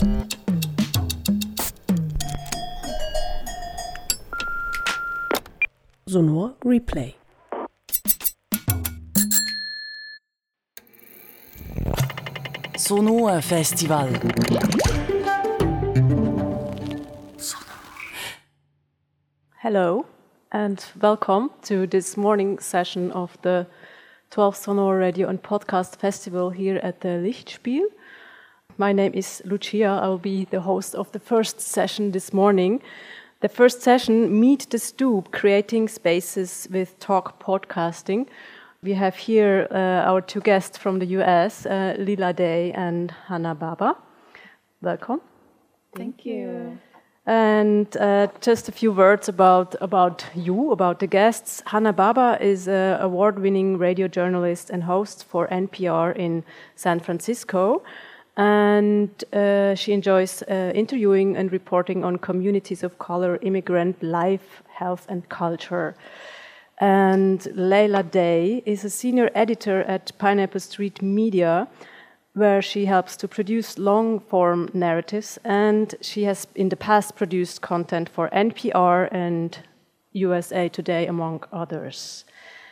Sonohr Replay. Sonohr Festival. Hello and welcome to this morning session of the 12th Sonohr Radio and Podcast Festival here at the Lichtspiel. My name is Lucia. I will be the host of the first session this morning. The first session, Meet the Stoop, creating spaces with talk podcasting. We have here uh, our two guests from the US, uh, Leila Day and Hana Baba. Welcome. Thank you. And uh, just a few words about, about you, about the guests. Hana Baba is an award winning radio journalist and host for NPR in San Francisco. And uh, she enjoys uh, interviewing and reporting on communities of color, immigrant life, health, and culture. And Leila Day is a senior editor at Pineapple Street Media where she helps to produce long form narratives. And she has in the past produced content for NPR and USA Today, among others.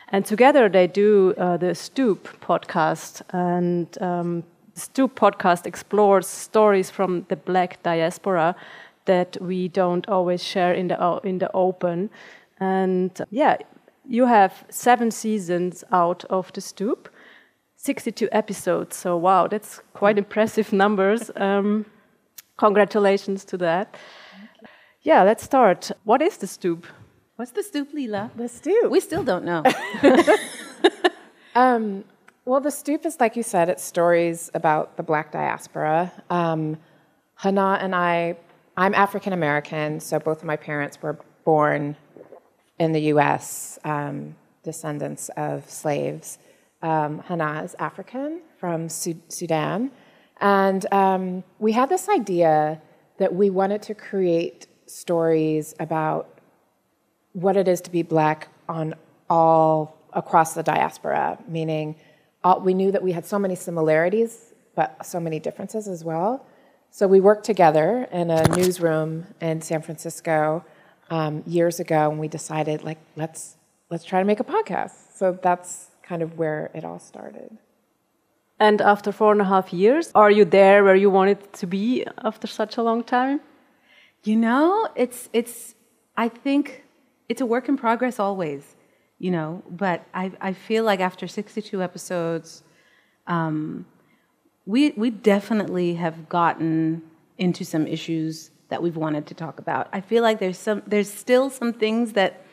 And together they do uh, the Stoop podcast. And um, the Stoop podcast explores stories from the black diaspora that we don't always share in the, in the open. And yeah, you have seven seasons out of the Stoop. 62 episodes. So, wow, that's quite impressive numbers. Um, congratulations to that. Yeah, let's start. What is the stoop? What's the stoop, Lila? The stoop. We still don't know. um, well, the stoop is, like you said, it's stories about the black diaspora. Um, Hana and I, I'm African American, so both of my parents were born in the US, um, descendants of slaves. Um, Hana is African from Sudan. And um, we had this idea that we wanted to create stories about what it is to be black on all across the diaspora, meaning all, we knew that we had so many similarities, but so many differences as well. So we worked together in a newsroom in San Francisco um, years ago, and we decided, like, let's let's try to make a podcast. So that's kind of where it all started. And after four and a half years, are you there where you wanted to be after such a long time? You know, it's it's. I think it's a work in progress always. You know, but I I feel like after 62 episodes, um, we we definitely have gotten into some issues that we've wanted to talk about. I feel like there's some there's still some things that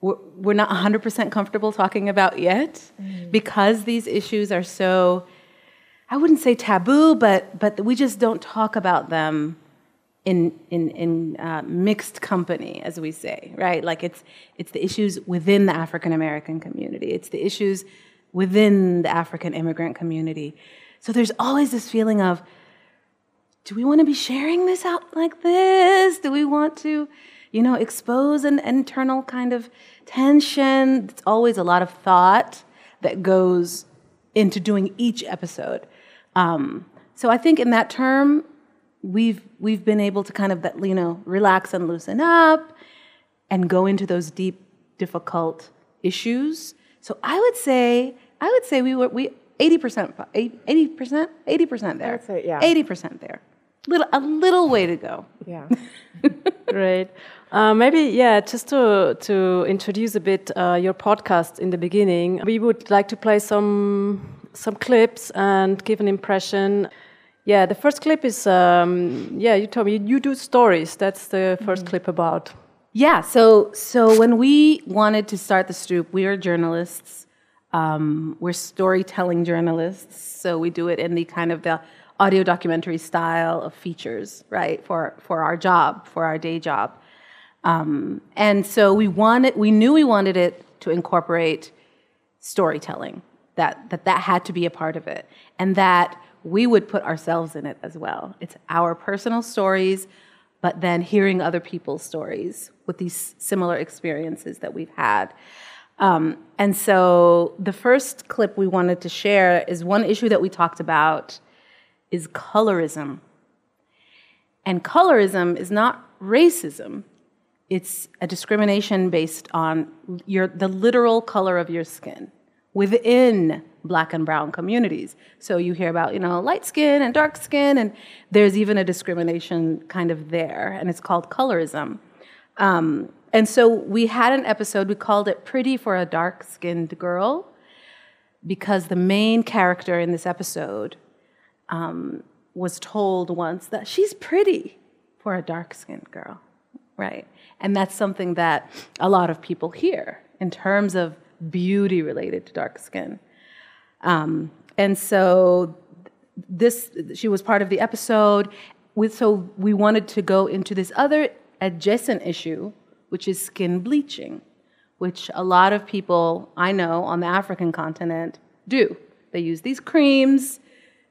we're we're not 100% comfortable talking about yet mm. because these issues are so i wouldn't say taboo but but we just don't talk about them in in in uh, mixed company as we say right like it's it's the issues within the african american community it's the issues within the african immigrant community so there's always this feeling of do we want to be sharing this out like this do we want to you know, expose an internal kind of tension. It's always a lot of thought that goes into doing each episode. Um, so I think in that term, we've we've been able to kind of you know relax and loosen up and go into those deep, difficult issues. So I would say I would say we were we eighty percent eighty percent eighty percent there. Say, yeah. Eighty percent there. Little a little way to go. Yeah. Great. Uh, maybe, yeah, just to, to introduce a bit uh, your podcast in the beginning, we would like to play some, some clips and give an impression. Yeah, the first clip is, um, yeah, you told me you, you do stories. That's the 1st mm -hmm. clip about. Yeah, so, so when we wanted to start the Stoop, we are journalists. Um, we're storytelling journalists, so we do it in the kind of the audio documentary style of features, right, for, for our job, for our day job. Um, and so we wanted, we knew we wanted it to incorporate storytelling, that, that that had to be a part of it, and that we would put ourselves in it as well. It's our personal stories, but then hearing other people's stories with these similar experiences that we've had. Um, and so the first clip we wanted to share is one issue that we talked about is colorism. And colorism is not racism. It's a discrimination based on your, the literal color of your skin within black and brown communities. So you hear about, you know, light skin and dark skin, and there's even a discrimination kind of there, and it's called colorism. Um, and so we had an episode, we called it Pretty for a Dark Skinned Girl, because the main character in this episode um, was told once that she's pretty for a dark skinned girl, right? And that's something that a lot of people hear in terms of beauty related to dark skin. Um, and so this she was part of the episode. With, so we wanted to go into this other adjacent issue, which is skin bleaching, which a lot of people I know on the African continent do. They use these creams,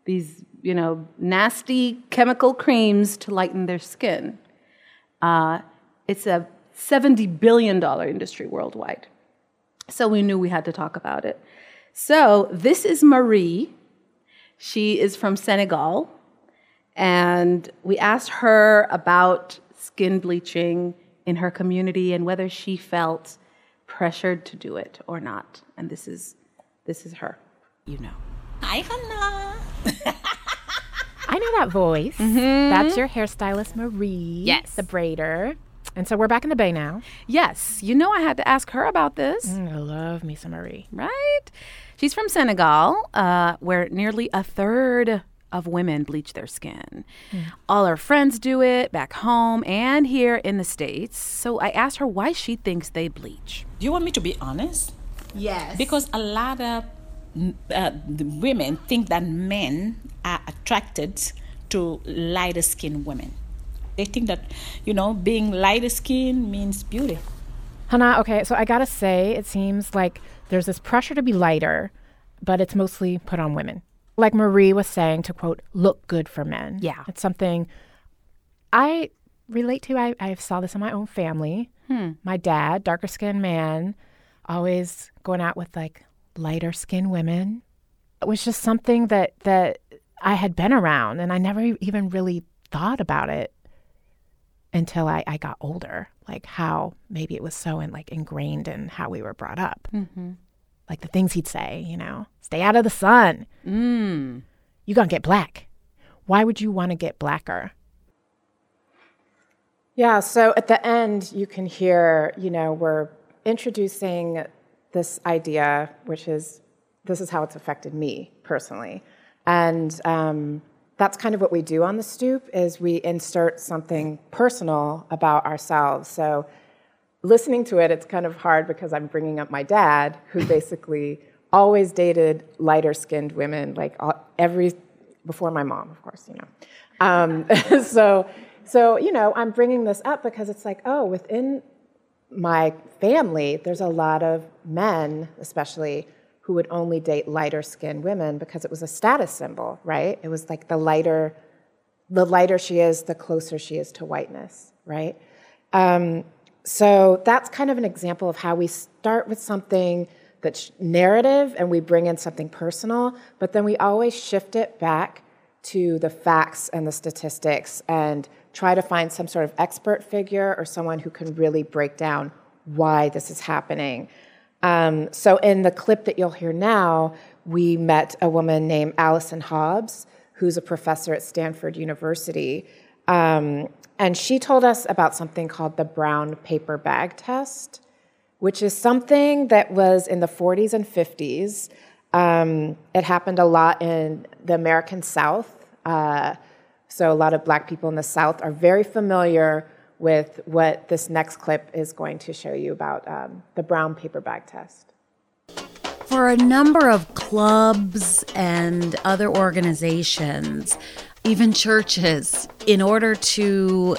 these you know nasty chemical creams to lighten their skin. Uh, it's a $70 billion industry worldwide. So we knew we had to talk about it. So this is Marie. She is from Senegal. And we asked her about skin bleaching in her community and whether she felt pressured to do it or not. And this is this is her. You know. Hi, Hana. I know that voice. Mm-hmm. That's your hairstylist, Marie. Yes. The braider. And so we're back in the Bay now. Yes, you know I had to ask her about this. Mm, I love me some Marie. right? She's from Senegal, uh, where nearly a third of women bleach their skin. All her friends do it back home and here in the States. So I asked her why she thinks they bleach. Do you want me to be honest? Yes. Because a lot of mm, uh, women think that men are attracted to lighter skinned women. They think that, you know, being lighter skinned means beauty. Hana, okay, so I gotta say, it seems like there's this pressure to be lighter, but it's mostly put on women. Like Marie was saying, to quote, look good for men. Yeah. It's something I relate to. I, I saw this in my own family. Hmm. My dad, darker skinned man, always going out with like lighter skinned women. It was just something that, that I had been around, and I never even really thought about it until I, I got older, like how maybe it was so in, like ingrained in how we were brought up. Like the things he'd say, you know, stay out of the sun. Mm. You're going to get black. Why would you want to get blacker? Yeah, so at the end, you can hear, you know, we're introducing this idea, which is this is how it's affected me personally. And um, that's kind of what we do on the stoop is we insert something personal about ourselves. So listening to it, it's kind of hard because I'm bringing up my dad, who basically always dated lighter skinned women, like all, every, before my mom, of course, you know. Um, so, so, you know, I'm bringing this up because it's like, oh, within my family, there's a lot of men, especially, who would only date lighter skinned women because it was a status symbol, right? It was like the lighter, the lighter she is, the closer she is to whiteness, right? Um, so that's kind of an example of how we start with something that's narrative and we bring in something personal, but then we always shift it back to the facts and the statistics and try to find some sort of expert figure or someone who can really break down why this is happening. Um, so in the clip that you'll hear now, we met a woman named Allyson Hobbs, who's a professor at Stanford University. Um, and she told us about something called the brown paper bag test, which is something that was in the 40s and 50s. Um, it happened a lot in the American South. Uh, so a lot of black people in the South are very familiar with what this next clip is going to show you about um, the brown paper bag test. For a number of clubs and other organizations, even churches, in order to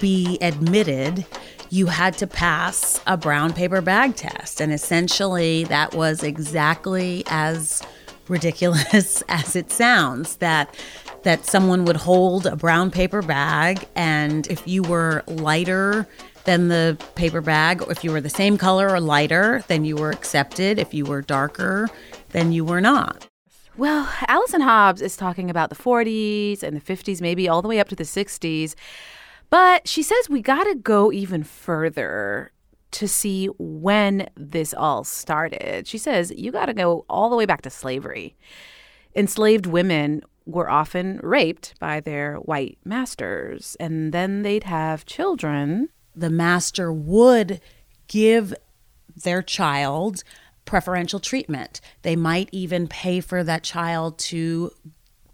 be admitted, you had to pass a brown paper bag test. And essentially, that was exactly as ridiculous as it sounds that that someone would hold a brown paper bag and if you were lighter than the paper bag or if you were the same color or lighter then you were accepted if you were darker then you were not Well, Allyson Hobbs is talking about the 40s and the 50s, maybe all the way up to the 60s. But she says we got to go even further to see when this all started. She says you got to go all the way back to slavery. Enslaved women were often raped by their white masters, and then they'd have children. The master would give their child preferential treatment. They might even pay for that child to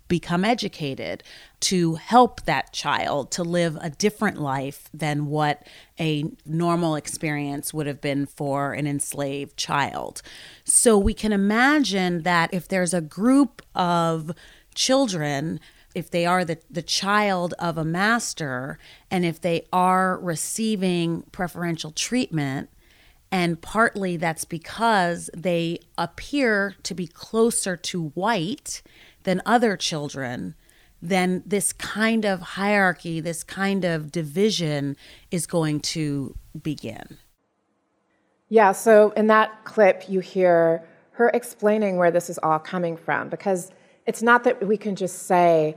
become educated, to help that child to live a different life than what a normal experience would have been for an enslaved child. So we can imagine that if there's a group of children if they are the, the child of a master and if they are receiving preferential treatment, and partly that's because they appear to be closer to white than other children, then this kind of hierarchy, this kind of division is going to begin. Yeah, so in that clip, you hear her explaining where this is all coming from because it's not that we can just say,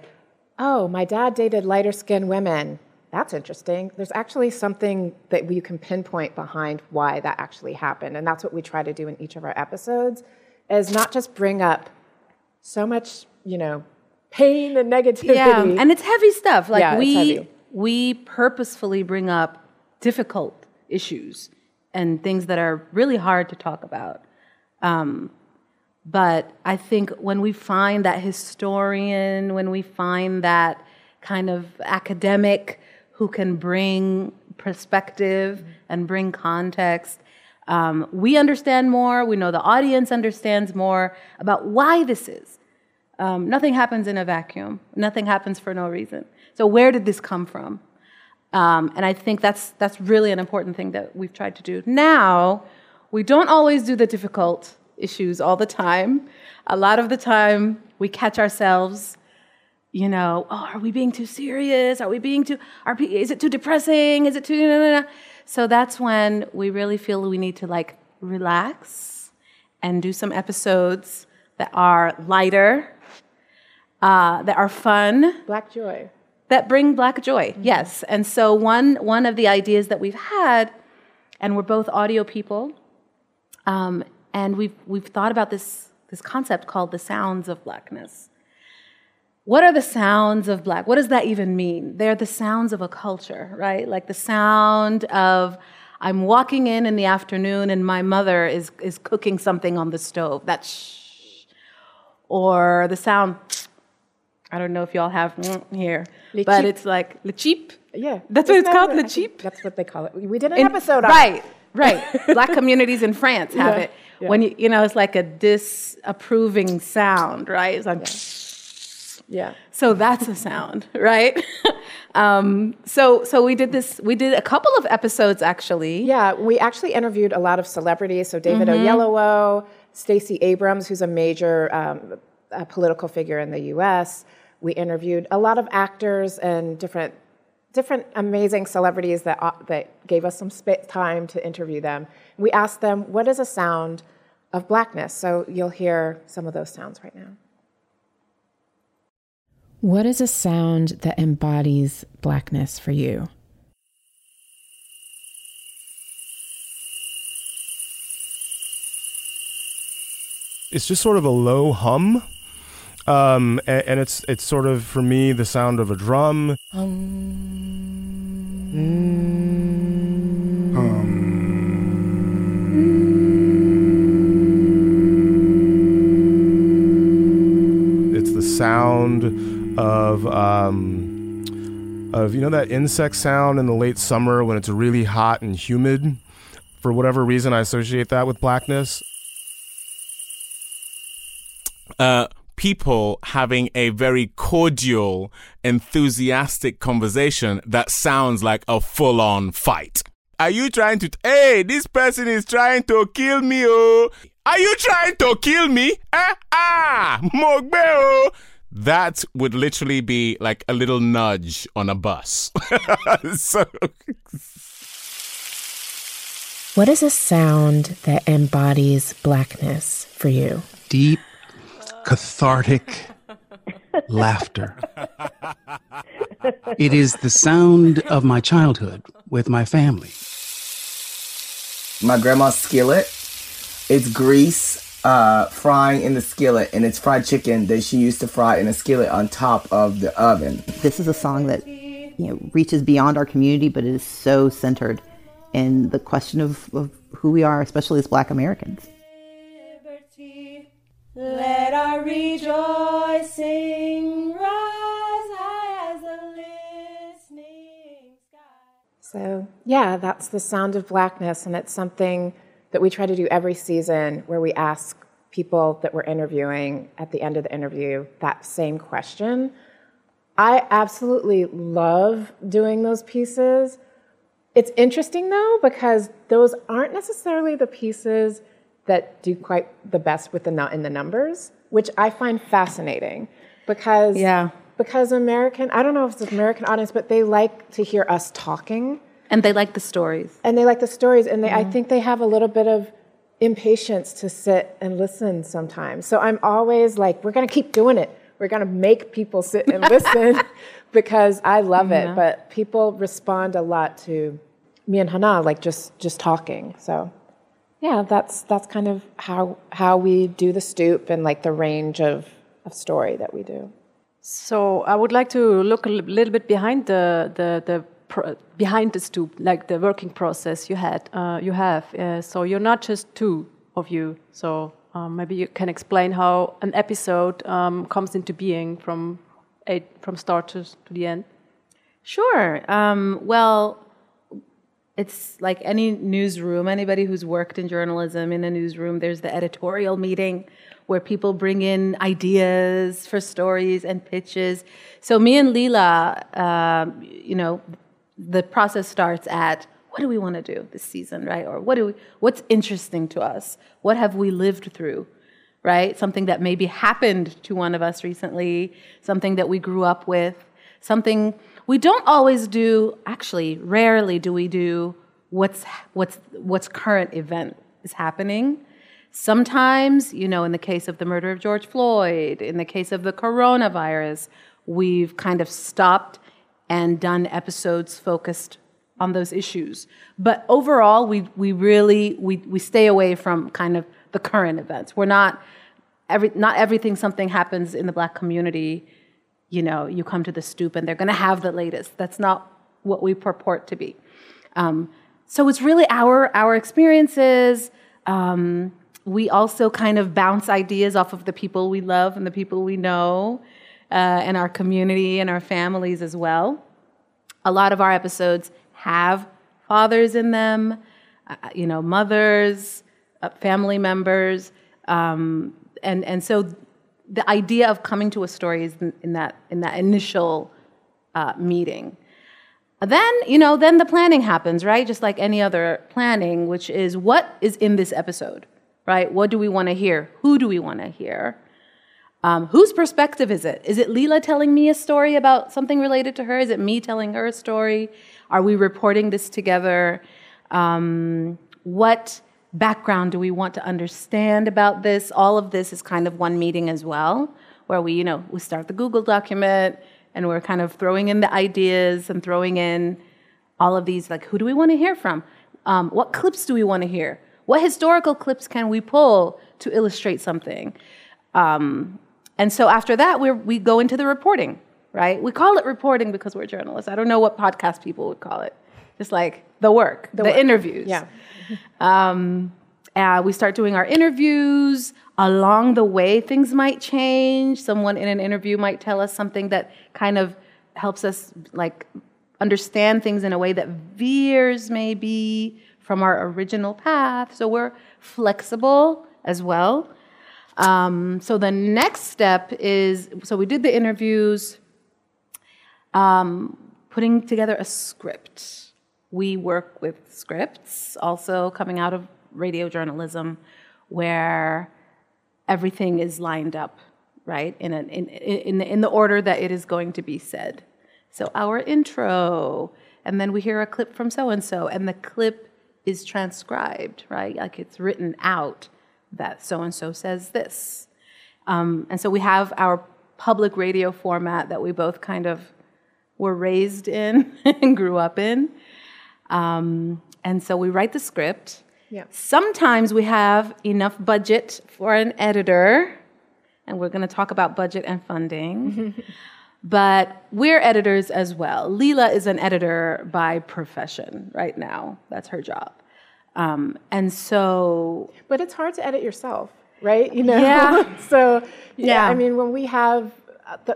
oh, my dad dated lighter skinned women that's interesting. There's actually something that we can pinpoint behind why that actually happened. And that's what we try to do in each of our episodes is not just bring up so much, you know, pain and negativity. Yeah, and it's heavy stuff. Like yeah, we we purposefully bring up difficult issues and things that are really hard to talk about. Um, but I think when we find that historian, when we find that kind of academic who can bring perspective and bring context. Um, we understand more, we know the audience understands more about why this is. Um, nothing happens in a vacuum, nothing happens for no reason. So, where did this come from? Um, and I think that's, that's really an important thing that we've tried to do. Now, we don't always do the difficult issues all the time. A lot of the time, we catch ourselves you know, oh, are we being too serious? Are we being too, are, is it too depressing? Is it too, no, no, no. So that's when we really feel we need to like relax and do some episodes that are lighter, uh, that are fun. Black joy. That bring black joy, mm-hmm. yes. And so one, one of the ideas that we've had, and we're both audio people, um, and we've, we've thought about this, this concept called the sounds of blackness what are the sounds of black? What does that even mean? They're the sounds of a culture, right? Like the sound of I'm walking in in the afternoon and my mother is, is cooking something on the stove. That's shh. Or the sound, I don't know if y'all have here, le but cheap. it's like le cheap. Yeah. That's what it's called, le cheap? That's what they call it. We did an in, episode on right. Right, right. Black communities in France have yeah. it. Yeah. When you, you know, it's like a disapproving sound, right? It's like, yeah yeah. So that's a sound, right? um, so so we did this. We did a couple of episodes actually. Yeah, we actually interviewed a lot of celebrities. So David mm-hmm. Oyelowo, Stacey Abrams, who's a major um, a political figure in the U.S. We interviewed a lot of actors and different different amazing celebrities that uh, that gave us some time to interview them. We asked them, "What is a sound of blackness?" So you'll hear some of those sounds right now. What is a sound that embodies blackness for you? It's just sort of a low hum. Um, and, and, it's it's sort of for me the sound of a drum. Um, um, it's the sound of um, of you know that insect sound in the late summer when it's really hot and humid. For whatever reason, I associate that with blackness. Uh, people having a very cordial, enthusiastic conversation that sounds like a full on fight. Are you trying to? T- hey, this person is trying to kill me, oh! Are you trying to kill me? Eh? Ah, mogbe, oh! that would literally be like a little nudge on a bus. so. What is a sound that embodies blackness for you? Deep, cathartic laughter. It is the sound of my childhood with my family. My grandma's skillet. It's grease uh, frying in the skillet, and it's fried chicken that she used to fry in a skillet on top of the oven. This is a song that you know reaches beyond our community, but it is so centered in the question of, of who we are, especially as Black Americans. Let our rejoicing rise high as the listening sky. So, yeah, that's the sound of blackness, and it's something that we try to do every season where we ask people that we're interviewing at the end of the interview that same question. I absolutely love doing those pieces. It's interesting though, because those aren't necessarily the pieces that do quite the best with the nu- in the numbers, which I find fascinating because Yeah. because American I don't know if it's American audience, but they like to hear us talking And they like the stories. and they like the stories and they I mm-hmm. think they have a little bit of impatience to sit and listen sometimes. So I'm always like we're going to keep doing it. We're going to make people sit and listen because I love Yeah. it, but people respond a lot to me and Hana like just just talking. So yeah, that's that's kind of how how we do the stoop and like the range of of story that we do. So I would like to look a little bit behind the the, the pro- behind the stoop, like the working process you had, uh, you have. Uh, so you're not just two of you. So um, maybe you can explain how an episode um, comes into being from eight, from start to, to the end. Sure. Um, well, it's like any newsroom, anybody who's worked in journalism in a newsroom, there's the editorial meeting where people bring in ideas for stories and pitches. So, me and Leila, um, you know, the process starts at what do we want to do this season, right? Or what do we, what's interesting to us? What have we lived through? right? Something that maybe happened to one of us recently, something that we grew up with, something we don't always do, actually, rarely do we do what's what's what's current event is happening. Sometimes, you know, in the case of the murder of George Floyd, in the case of the coronavirus, we've kind of stopped and done episodes focused on those issues. But overall, we, we really we, we stay away from kind of the current events. We're not every not everything something happens in the black community, you know, you come to the stoop and they're going to have the latest. That's not what we purport to be. Um, so it's really our our experiences. Um, we also kind of bounce ideas off of the people we love and the people we know, uh, and our community and our families as well. A lot of our episodes have fathers in them, uh, you know, mothers, uh, family members, um, and and so the idea of coming to a story is in, that in that initial uh, meeting. Then you know, then the planning happens, right? Just like any other planning, which is what is in this episode, right? What do we want to hear? Who do we want to hear? Um, whose perspective is it? Is it Leila telling me a story about something related to her? Is it me telling her a story? Are we reporting this together? Um, what background do we want to understand about this? All of this is kind of one meeting as well, where we, you know, we start the Google document and we're kind of throwing in the ideas and throwing in all of these, like, who do we want to hear from? Um, what clips do we want to hear? What historical clips can we pull to illustrate something? Um, and so after that, we we go into the reporting, right? We call it reporting because we're journalists. I don't know what podcast people would call it. Just like the work, the, work. interviews. Yeah. Um, uh, we start doing our interviews. Along the way, things might change. Someone in an interview might tell us something that kind of helps us like understand things in a way that veers maybe from our original path. So we're flexible as well. Um, so the next step is so we did the interviews, um, putting together a script. We work with scripts, also coming out of radio journalism, where everything is lined up, right, in, in, in, in the order that it is going to be said. So our intro, and then we hear a clip from so and so, and the clip is transcribed, right? Like it's written out that so and so says this. Um, and so we have our public radio format that we both kind of were raised in and grew up in. Um, and so we write the script. Yeah. Sometimes we have enough budget for an editor, and we're going to talk about budget and funding. but we're editors as well. Leila is an editor by profession right now. That's her job. Um, and so, But it's hard to edit yourself, right? You know. Yeah. so yeah, Yeah. I mean, when we have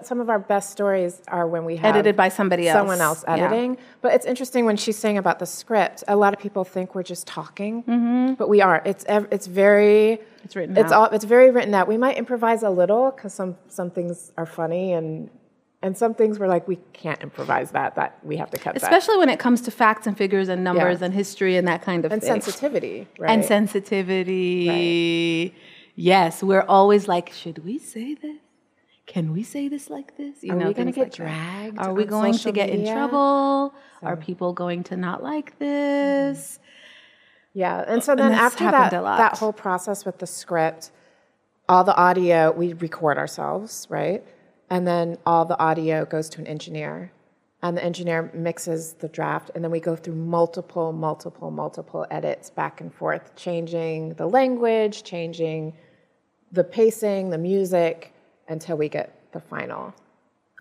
some of our best stories are when we have Edited by somebody else. someone else Yeah. editing. But it's interesting when she's saying about the script. A lot of people think we're just talking, mm-hmm. but we aren't. It's ev- it's very It's written It's out. all it's very written out. We might improvise a little because some some things are funny and. And some things we're like, we can't improvise that. That we have to cut that. especially when it comes to facts and figures and numbers Yeah. and history and that kind of thing. and thing. sensitivity, right? And sensitivity. Yes, we're always like, should we say this? Can we say this like this? You Are know, we gonna get like dragged Are we going to get in media? trouble? Are people going to not like mm-hmm. this? Yeah, and so then that's after that, that whole process with the script, all the audio we record ourselves, right? And then all the audio goes to an engineer, and the engineer mixes the draft, and then we go through multiple, multiple, multiple edits back and forth, changing the language, changing the pacing, the music, until we get the final.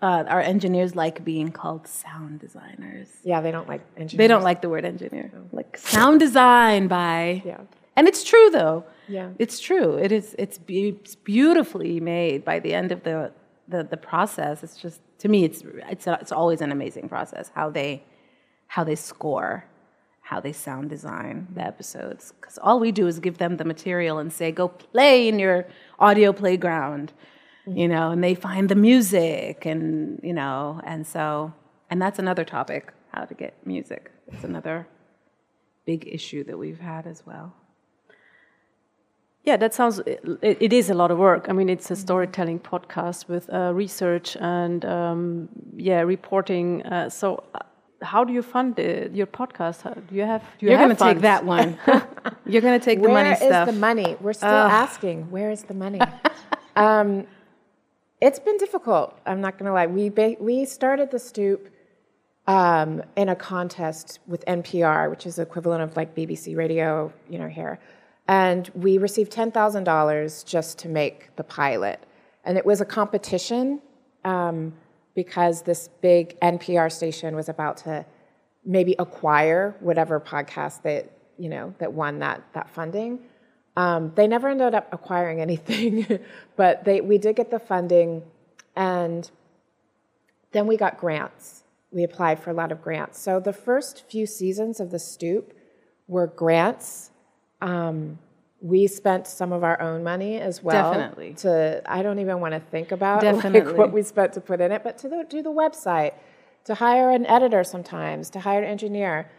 Uh, our engineers like being called sound designers. Yeah, they don't like engineers. They don't like the word engineer. Like sound design by. Yeah. And it's true though. Yeah. It's true. It is. It's, be- it's beautifully made by the end of the, the the process. It's just to me, it's it's it's always an amazing process how they how they score, how they sound design the episodes. Because all we do is give them the material and say, go play in your audio playground, you know, and they find the music and you know, and so and that's another topic, how to get music. It's another big issue that we've had as well. Yeah, that sounds. It, it is a lot of work. I mean, it's a storytelling podcast with uh, research and um, yeah, reporting. Uh, so, uh, how do you fund the, your podcast? How, do you have? Do you You're going to take that one. You're going to take the Where money is stuff. the money? We're still Ugh. asking. Where is the money? um, it's been difficult. I'm not going to lie. We ba- we started the Stoop um, in a contest with NPR, which is equivalent of like BBC Radio, you know, here, and we received ten thousand dollars just to make the pilot, and it was a competition um, because this big NPR station was about to maybe acquire whatever podcast that you know that won that that funding. Um, they never ended up acquiring anything, but they we did get the funding, and then we got grants. We applied for a lot of grants. So the first few seasons of the Stoop were grants. Um, we spent some of our own money as well. Definitely. To I don't even want to think about Definitely. like what we spent to put in it, but to the, do the website, to hire an editor sometimes, to hire an engineer.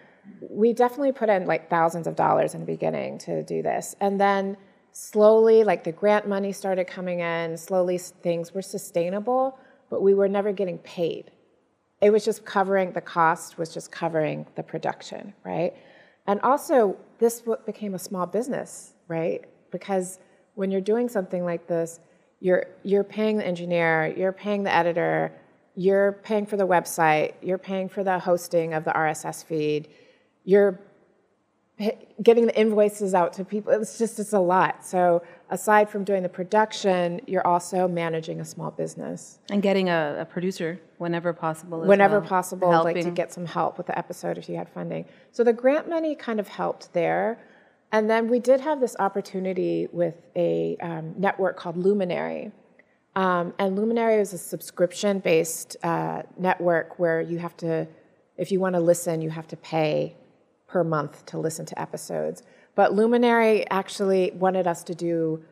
We definitely put in like thousands of dollars in the beginning to do this, and then slowly, like the grant money started coming in. Slowly, things were sustainable, but we were never getting paid. It was just covering the cost was just covering the production right? And also this became a small business right? Because when you're doing something like this you're you're paying the engineer you're paying the editor you're paying for the website you're paying for the hosting of the rss feed you're getting the invoices out to people it's just it's a lot so aside from doing the production you're also managing a small business and getting a, a producer whenever possible. whenever well. possible, like to get some help with the episode if you had funding. So the grant money kind of helped there. And then we did have this opportunity with a um, network called Luminary. Um, and Luminary is a subscription based uh, network where you have to, if you want to listen, you have to pay per month to listen to episodes. But Luminary actually wanted us to do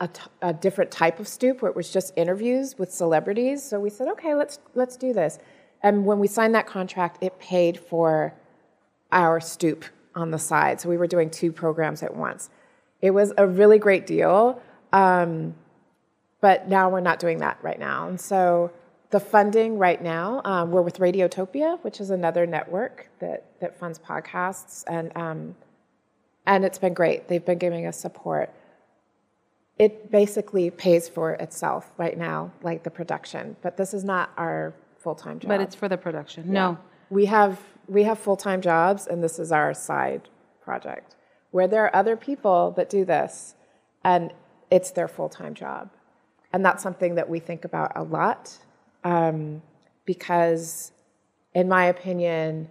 a, t- a different type of stoop where it was just interviews with celebrities. So we said, okay, let's let's do this. And when we signed that contract, it paid for our stoop on the side. So we were doing two programs at once. It was a really great deal, um, but now we're not doing that right now. And so the funding right now, um, we're with Radiotopia, which is another network that that funds podcasts, and um, and it's been great. They've been giving us support it basically pays for itself right now, like the production. But this is not our full time job. But it's for the production. No. we have we have full time jobs, and this is our side project where there are other people that do this, and it's their full time job, and that's something that we think about a lot um, because, in my opinion,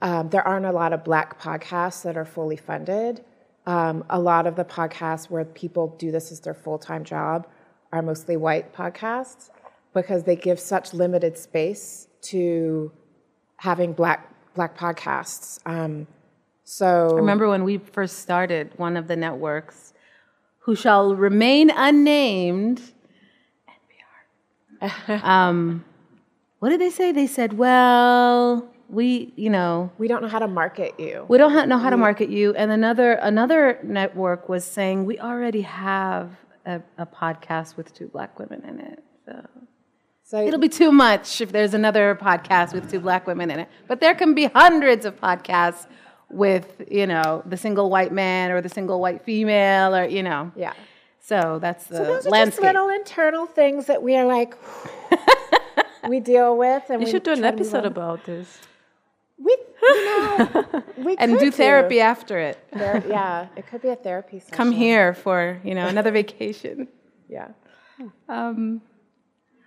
um, there aren't a lot of black podcasts that are fully funded. Um, a lot of the podcasts where people do this as their full time job are mostly white podcasts because they give such limited space to having black black podcasts. Um, so I remember when we first started one of the networks, who shall remain unnamed. um, what did they say? They said, "Well, we, you know, we don't know how to market you. we don't ha- know how to market you." And another another network was saying, "We already have a, a podcast with two black women in it." So. So It'll be too much if there's another podcast with two black women in it. But there can be hundreds of podcasts with, you know, the single white man or the single white female or, you know. Yeah. So that's the So those are landscape. just little internal things that we are like we deal with, and You we should do an try to move episode about this. We, you know, we and could do therapy after it. Ther- yeah, it could be a therapy session. Come here for, you know, another vacation. Yeah. Um,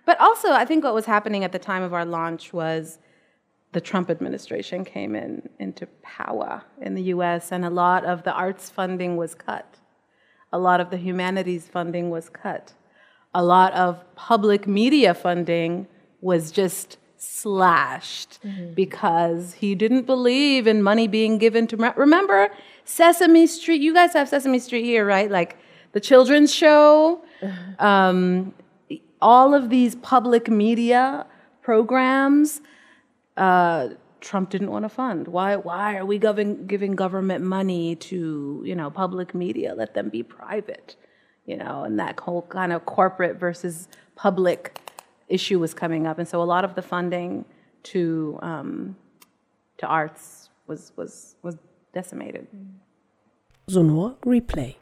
but also, I think what was happening at the time of our launch was the Trump administration came in into power in the U.S. and a lot of the arts funding was cut, a lot of the humanities funding was cut, a lot of public media funding was just slashed because he didn't believe in money being given to. Remember Sesame Street? You guys have Sesame Street here, right? Like the children's show. Um, all of these public media programs, uh, Trump didn't want to fund. Why? Why are we giving giving government money to you know public media? Let them be private, you know. And that whole kind of corporate versus public issue was coming up, and so a lot of the funding to um, to arts was was was decimated. Sonohr Replay.